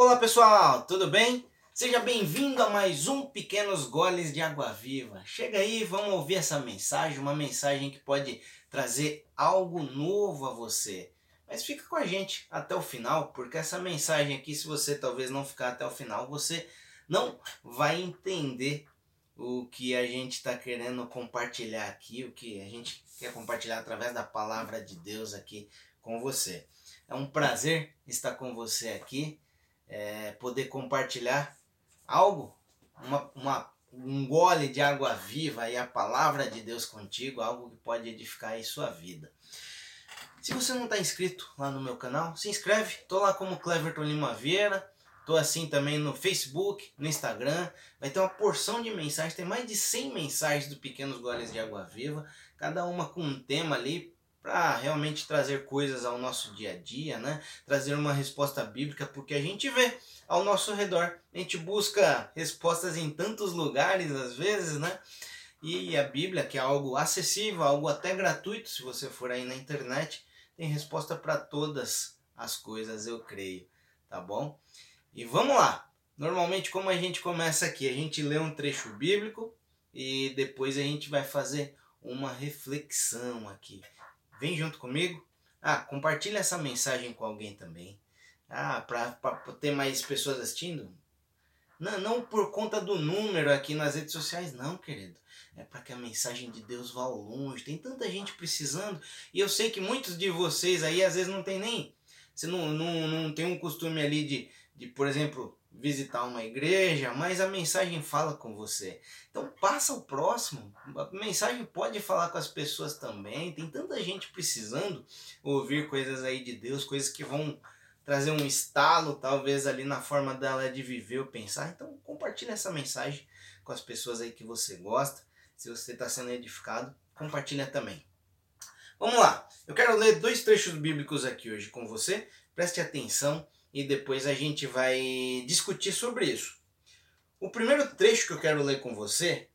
Olá pessoal, tudo bem? Seja bem-vindo a mais um Pequenos Goles de Água Viva. Chega aí, vamos ouvir essa mensagem, uma mensagem que pode trazer algo novo a você. Mas fica com a gente até o final, porque essa mensagem aqui, se você talvez não ficar até o final, você não vai entender o que a gente está querendo compartilhar aqui, o que a gente quer compartilhar através da palavra de Deus aqui com você. É um prazer estar com você aqui é, poder compartilhar algo, uma, uma, um gole de água viva e a palavra de Deus contigo, algo que pode edificar aí sua vida. Se você não está inscrito lá no meu canal, se inscreve. Tô lá como Cleverton Lima Vieira. Tô assim também no Facebook, no Instagram. Vai ter uma porção de mensagens, tem mais de 100 mensagens do Pequenos Goles de Água Viva, cada uma com um tema ali para realmente trazer coisas ao nosso dia a dia, né? Trazer uma resposta bíblica, porque a gente vê ao nosso redor, a gente busca respostas em tantos lugares às vezes, né? E a Bíblia, que é algo acessível, algo até gratuito, se você for aí na internet, tem resposta para todas as coisas, eu creio, tá bom? E vamos lá. Normalmente como a gente começa aqui, a gente lê um trecho bíblico e depois a gente vai fazer uma reflexão aqui. Vem junto comigo. Ah, compartilha essa mensagem com alguém também. Ah, para ter mais pessoas assistindo? Não, não por conta do número aqui nas redes sociais, não, querido. É para que a mensagem de Deus vá longe. Tem tanta gente precisando. E eu sei que muitos de vocês aí às vezes não tem nem. Você não, não, não tem um costume ali de, de, por exemplo, visitar uma igreja, mas a mensagem fala com você. Então passa o próximo. A mensagem pode falar com as pessoas também. Tem tanta gente precisando ouvir coisas aí de Deus, coisas que vão trazer um estalo, talvez ali na forma dela de viver ou pensar. Então compartilhe essa mensagem com as pessoas aí que você gosta. Se você está sendo edificado, compartilha também. Vamos lá. Eu quero ler dois trechos bíblicos aqui hoje com você. Preste atenção e depois a gente vai discutir sobre isso. O primeiro trecho que eu quero ler com você,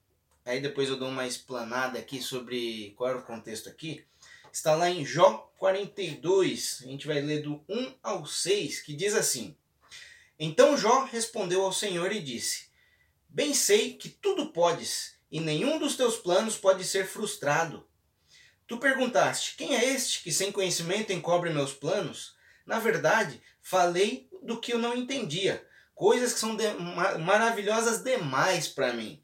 aí depois eu dou uma explanada aqui sobre qual era o contexto aqui, está lá em Jó 42, a gente vai ler do 1 ao 6, que diz assim: Então Jó respondeu ao Senhor e disse: Bem sei que tudo podes, e nenhum dos teus planos pode ser frustrado. Tu perguntaste: Quem é este que sem conhecimento encobre meus planos? Na verdade, falei do que eu não entendia, coisas que são de, maravilhosas demais para mim.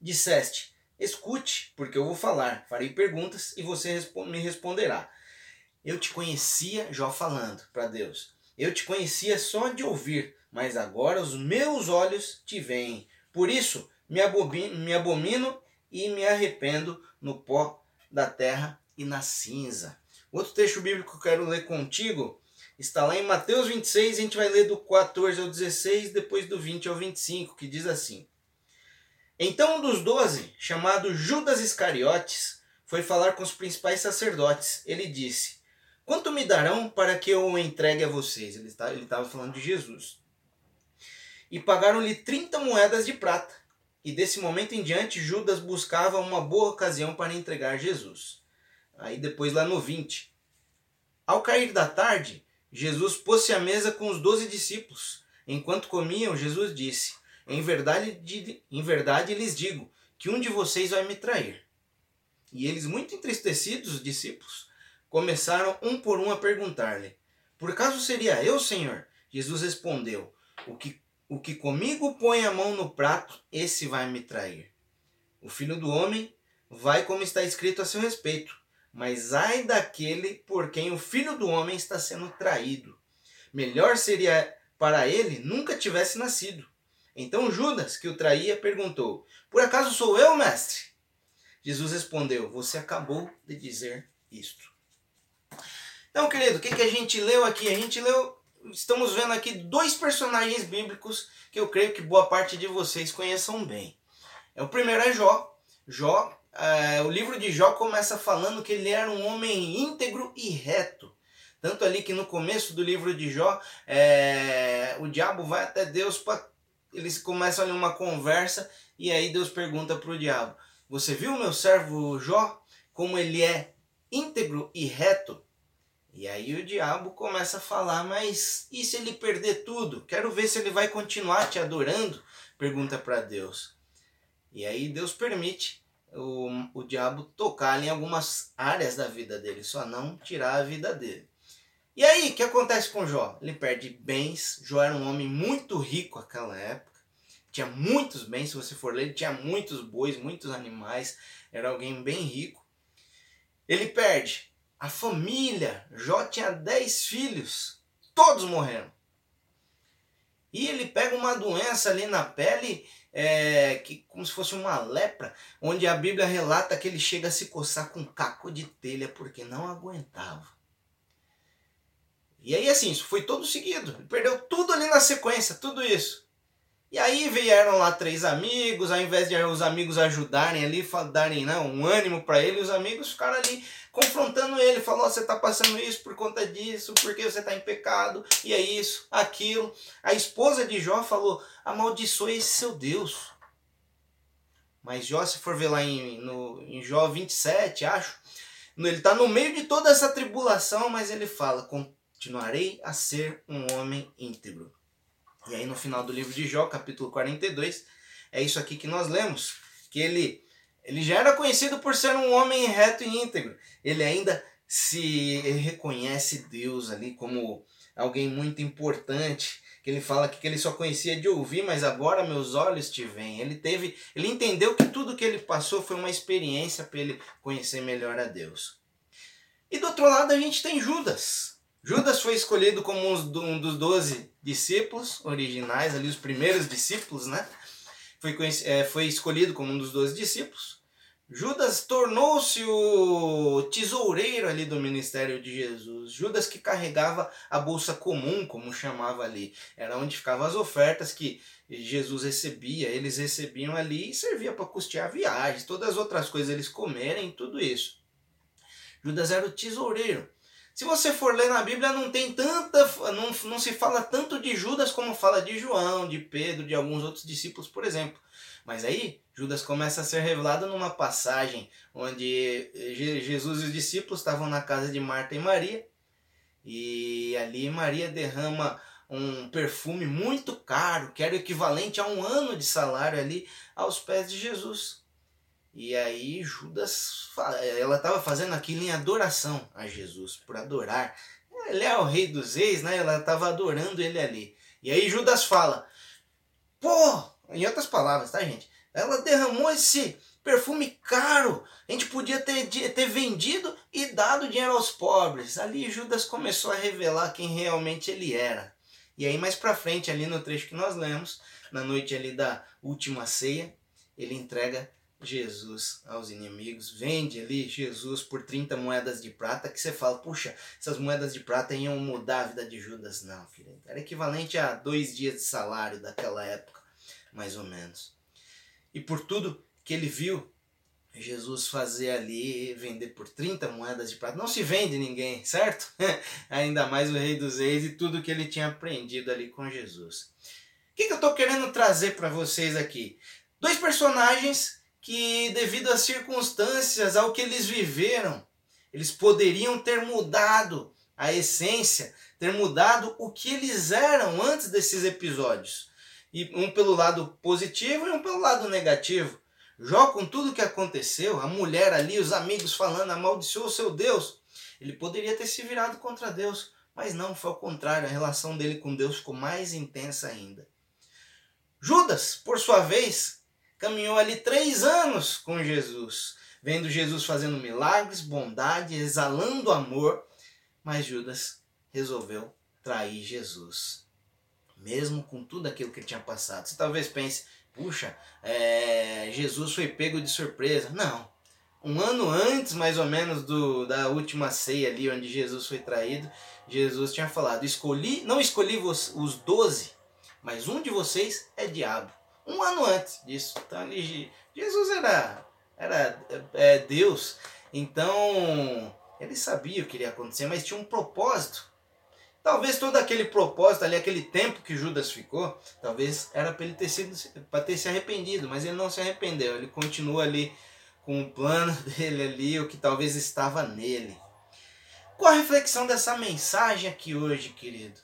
Disseste: Escute, porque eu vou falar, farei perguntas e você me responderá. Eu te conhecia, Jó falando para Deus. Eu te conhecia só de ouvir, mas agora os meus olhos te veem. Por isso me me abomino e me arrependo no pó da terra e na cinza. Outro texto bíblico que eu quero ler contigo está lá em Mateus 26, a gente vai ler do 14 ao 16, depois do 20 ao 25, que diz assim: Então um dos doze, chamado Judas Iscariotes, foi falar com os principais sacerdotes. Ele disse: Quanto me darão para que eu o entregue a vocês? Ele estava falando de Jesus. E pagaram-lhe 30 moedas de prata. E desse momento em diante, Judas buscava uma boa ocasião para entregar Jesus. Aí depois lá no 20. Ao cair da tarde, Jesus pôs-se à mesa com os doze discípulos. Enquanto comiam, Jesus disse: Em verdade, em verdade lhes digo que um de vocês vai me trair. E eles, muito entristecidos, os discípulos, começaram um por um a perguntar-lhe: Por acaso seria eu, Senhor? Jesus respondeu: O que, o que comigo põe a mão no prato, esse vai me trair. O filho do homem vai como está escrito a seu respeito. Mas ai daquele por quem o filho do homem está sendo traído. Melhor seria para ele nunca tivesse nascido. Então Judas, que o traía, perguntou: Por acaso sou eu, mestre? Jesus respondeu: Você acabou de dizer isto. Então, querido, o que, que a gente leu aqui? A gente leu, estamos vendo aqui dois personagens bíblicos que eu creio que boa parte de vocês conheçam bem. O primeiro é Jó. Jó é, o livro de Jó começa falando que ele era um homem íntegro e reto. Tanto ali que no começo do livro de Jó, é, o diabo vai até Deus para. Eles começam ali uma conversa e aí Deus pergunta para o diabo: Você viu meu servo Jó? Como ele é íntegro e reto? E aí o diabo começa a falar, mas e se ele perder tudo? Quero ver se ele vai continuar te adorando, pergunta para Deus. E aí Deus permite o, o diabo tocar em algumas áreas da vida dele, só não tirar a vida dele. E aí, o que acontece com Jó? Ele perde bens. Jó era um homem muito rico naquela época. Tinha muitos bens, se você for ler, tinha muitos bois, muitos animais. Era alguém bem rico. Ele perde a família. Jó tinha dez filhos. Todos morreram. E ele pega uma doença ali na pele é, que como se fosse uma lepra, onde a Bíblia relata que ele chega a se coçar com caco de telha porque não aguentava. E aí assim, isso foi todo seguido. Ele perdeu tudo ali na sequência, tudo isso. E aí vieram lá três amigos, ao invés de os amigos ajudarem ali, darem não, um ânimo para ele, os amigos ficaram ali confrontando ele, falou, oh, você está passando isso por conta disso, porque você está em pecado, e é isso, aquilo. A esposa de Jó falou, amaldiçoe esse seu Deus. Mas Jó, se for ver lá em, no, em Jó 27, acho, ele está no meio de toda essa tribulação, mas ele fala, continuarei a ser um homem íntegro. E aí no final do livro de Jó, capítulo 42, é isso aqui que nós lemos, que ele ele já era conhecido por ser um homem reto e íntegro. Ele ainda se reconhece Deus ali como alguém muito importante, que ele fala que ele só conhecia de ouvir, mas agora meus olhos te veem. Ele teve, ele entendeu que tudo que ele passou foi uma experiência para ele conhecer melhor a Deus. E do outro lado a gente tem Judas. Judas foi escolhido como um dos doze discípulos originais, ali os primeiros discípulos, né? Foi, é, foi escolhido como um dos doze discípulos. Judas tornou-se o tesoureiro ali do ministério de Jesus. Judas que carregava a bolsa comum, como chamava ali. Era onde ficavam as ofertas que Jesus recebia. Eles recebiam ali e servia para custear viagens, todas as outras coisas eles comerem, tudo isso. Judas era o tesoureiro. Se você for ler na Bíblia, não tem tanta. Não, não se fala tanto de Judas como fala de João, de Pedro, de alguns outros discípulos, por exemplo. Mas aí, Judas começa a ser revelado numa passagem onde Jesus e os discípulos estavam na casa de Marta e Maria. E ali Maria derrama um perfume muito caro, que era o equivalente a um ano de salário ali, aos pés de Jesus. E aí Judas, ela estava fazendo aquilo em adoração a Jesus, por adorar. Ele é o rei dos reis, né? Ela estava adorando ele ali. E aí Judas fala, pô, em outras palavras, tá gente? Ela derramou esse perfume caro. A gente podia ter, ter vendido e dado dinheiro aos pobres. Ali Judas começou a revelar quem realmente ele era. E aí mais para frente, ali no trecho que nós lemos, na noite ali da última ceia, ele entrega Jesus aos inimigos, vende ali Jesus por 30 moedas de prata, que você fala, puxa, essas moedas de prata iam mudar a vida de Judas. Não, filho, era equivalente a dois dias de salário daquela época, mais ou menos. E por tudo que ele viu Jesus fazer ali, vender por 30 moedas de prata, não se vende ninguém, certo? Ainda mais o rei dos reis e tudo que ele tinha aprendido ali com Jesus. O que, que eu estou querendo trazer para vocês aqui? Dois personagens que, devido às circunstâncias, ao que eles viveram, eles poderiam ter mudado a essência, ter mudado o que eles eram antes desses episódios. E um pelo lado positivo e um pelo lado negativo. Jó, com tudo que aconteceu, a mulher ali, os amigos falando, amaldiçoou o seu Deus. Ele poderia ter se virado contra Deus, mas não, foi ao contrário, a relação dele com Deus ficou mais intensa ainda. Judas, por sua vez, caminhou ali três anos com Jesus, vendo Jesus fazendo milagres, bondade, exalando amor, mas Judas resolveu trair Jesus, mesmo com tudo aquilo que ele tinha passado. Você talvez pense, puxa, é, Jesus foi pego de surpresa. Não. Um ano antes, mais ou menos, do, da última ceia ali, onde Jesus foi traído, Jesus tinha falado: escolhi, não escolhi os, os doze, mas um de vocês é diabo um ano antes disso. Então Jesus era, era é, Deus, então ele sabia o que iria acontecer, mas tinha um propósito. Talvez todo aquele propósito ali, aquele tempo que Judas ficou, talvez era para ele ter sido para ter se arrependido, mas ele não se arrependeu. Ele continua ali com o plano dele ali, o que talvez estava nele. Qual a reflexão dessa mensagem aqui hoje, querido?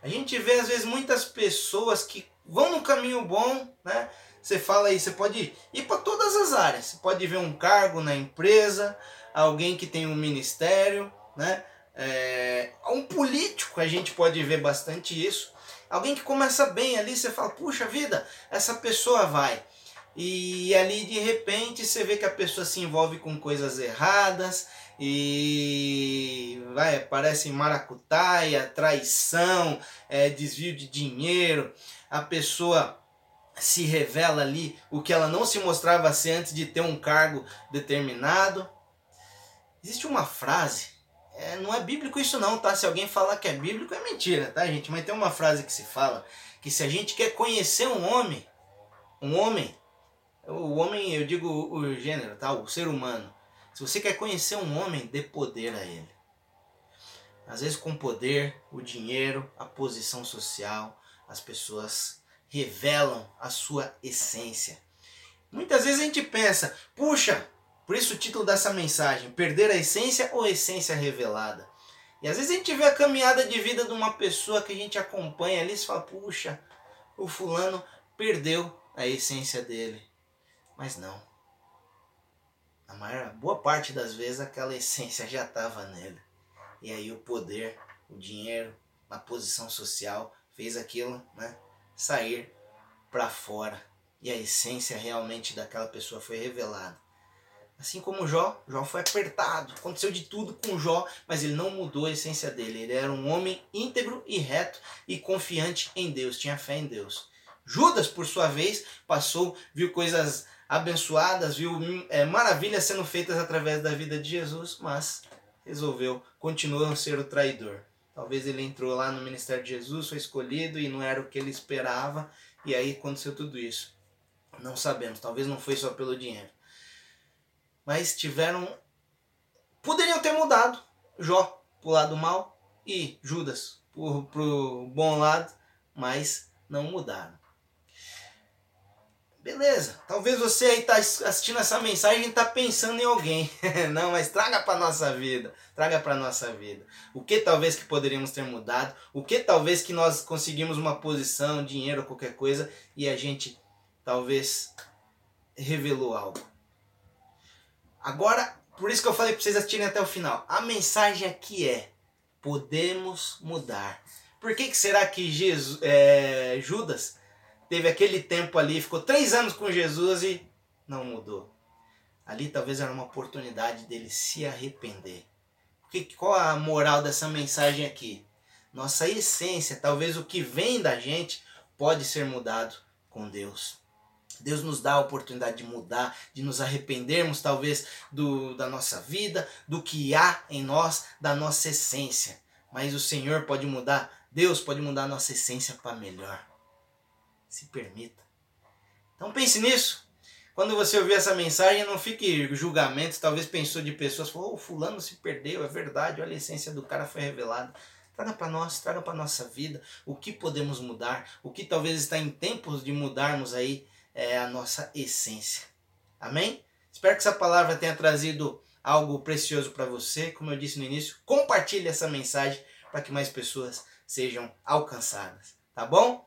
A gente vê às vezes muitas pessoas que vão no caminho bom, né? Você fala aí, você pode ir para todas as áreas. Você pode ver um cargo na empresa, alguém que tem um ministério, né? É, um político, a gente pode ver bastante isso. Alguém que começa bem ali, você fala, puxa vida, essa pessoa vai. E ali de repente você vê que a pessoa se envolve com coisas erradas e vai, parece maracutaia, traição, é, desvio de dinheiro. A pessoa se revela ali o que ela não se mostrava ser antes de ter um cargo determinado. Existe uma frase, é, não é bíblico isso não, tá? Se alguém falar que é bíblico é mentira, tá, gente? Mas tem uma frase que se fala que se a gente quer conhecer um homem, um homem, o homem, eu digo o gênero, tá? O ser humano. Se você quer conhecer um homem, dê poder a ele. Às vezes com poder, o dinheiro, a posição social, as pessoas revelam a sua essência. Muitas vezes a gente pensa, puxa, por isso o título dessa mensagem, perder a essência ou essência revelada. E às vezes a gente vê a caminhada de vida de uma pessoa que a gente acompanha ali e fala, puxa, o fulano perdeu a essência dele. Mas não. A maior, boa parte das vezes aquela essência já estava nele. E aí o poder, o dinheiro, a posição social fez aquilo, né? sair para fora e a essência realmente daquela pessoa foi revelada. Assim como Jó, Jó foi apertado, aconteceu de tudo com Jó, mas ele não mudou a essência dele. Ele era um homem íntegro e reto e confiante em Deus, tinha fé em Deus. Judas, por sua vez, passou, viu coisas abençoadas, viu é, maravilhas sendo feitas através da vida de Jesus, mas resolveu, continuou a ser o traidor. Talvez ele entrou lá no ministério de Jesus, foi escolhido e não era o que ele esperava, e aí aconteceu tudo isso. Não sabemos, talvez não foi só pelo dinheiro. Mas tiveram. Poderiam ter mudado Jó pro lado mal e Judas pro, pro bom lado, mas não mudaram. Beleza, talvez você aí tá assistindo essa mensagem e tá pensando em alguém. Não, mas traga para nossa vida, traga para nossa vida. O que talvez que poderíamos ter mudado, o que talvez que nós conseguimos uma posição, dinheiro, qualquer coisa e a gente talvez revelou algo. Agora, por isso que eu falei para vocês assistirem até o final. A mensagem aqui é: podemos mudar. Por que, que será que Jesus, é, Judas teve aquele tempo ali, ficou três anos com Jesus e não mudou. Ali talvez era uma oportunidade dele se arrepender. Porque, qual a moral dessa mensagem aqui? Nossa essência, talvez o que vem da gente, pode ser mudado com Deus. Deus nos dá a oportunidade de mudar, de nos arrependermos talvez do, da nossa vida, do que há em nós, da nossa essência. Mas o Senhor pode mudar, Deus pode mudar a nossa essência para melhor. Se permita. Então pense nisso. Quando você ouvir essa mensagem, não fique julgamento. Talvez pensou de pessoas, falou, oh, fulano se perdeu, é verdade, olha a essência do cara foi revelada. Traga para nós, traga para nossa vida o que podemos mudar, o que talvez está em tempos de mudarmos aí é, a nossa essência. Amém? Espero que essa palavra tenha trazido algo precioso para você. Como eu disse no início, compartilhe essa mensagem para que mais pessoas sejam alcançadas. Tá bom?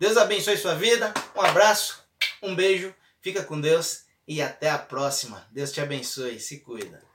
Deus abençoe sua vida. Um abraço, um beijo, fica com Deus e até a próxima. Deus te abençoe, se cuida.